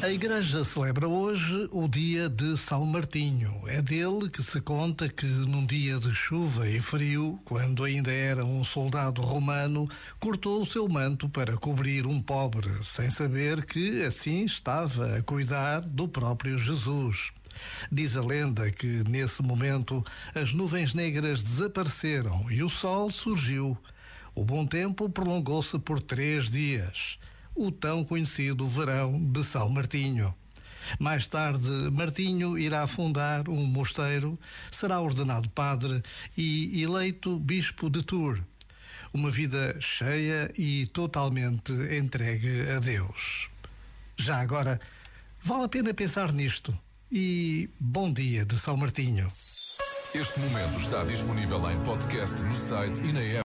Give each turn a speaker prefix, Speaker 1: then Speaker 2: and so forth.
Speaker 1: A Igreja celebra hoje o dia de São Martinho. É dele que se conta que, num dia de chuva e frio, quando ainda era um soldado romano, cortou o seu manto para cobrir um pobre, sem saber que assim estava a cuidar do próprio Jesus. Diz a lenda que, nesse momento, as nuvens negras desapareceram e o sol surgiu. O bom tempo prolongou-se por três dias o tão conhecido verão de São Martinho. Mais tarde, Martinho irá fundar um mosteiro, será ordenado padre e eleito bispo de Tours. Uma vida cheia e totalmente entregue a Deus. Já agora, vale a pena pensar nisto. E bom dia de São Martinho.
Speaker 2: Este momento está disponível em podcast no site e na app.